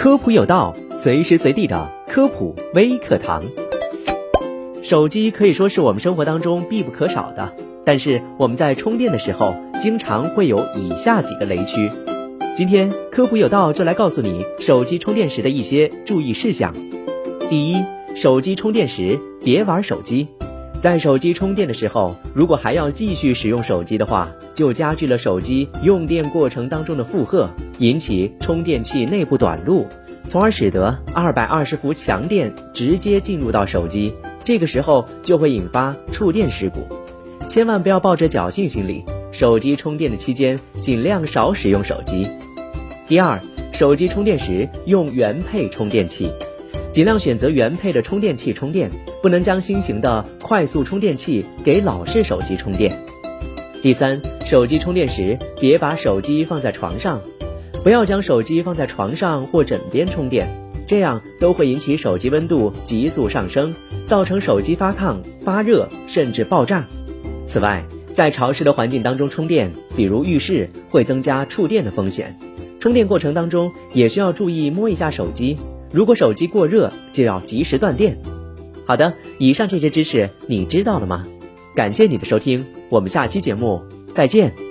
科普有道，随时随地的科普微课堂。手机可以说是我们生活当中必不可少的，但是我们在充电的时候，经常会有以下几个雷区。今天科普有道就来告诉你手机充电时的一些注意事项。第一，手机充电时别玩手机。在手机充电的时候，如果还要继续使用手机的话，就加剧了手机用电过程当中的负荷，引起充电器内部短路，从而使得二百二十伏强电直接进入到手机，这个时候就会引发触电事故。千万不要抱着侥幸心理，手机充电的期间尽量少使用手机。第二，手机充电时用原配充电器。尽量选择原配的充电器充电，不能将新型的快速充电器给老式手机充电。第三，手机充电时别把手机放在床上，不要将手机放在床上或枕边充电，这样都会引起手机温度急速上升，造成手机发烫、发热甚至爆炸。此外，在潮湿的环境当中充电，比如浴室，会增加触电的风险。充电过程当中也需要注意摸一下手机。如果手机过热，就要及时断电。好的，以上这些知识你知道了吗？感谢你的收听，我们下期节目再见。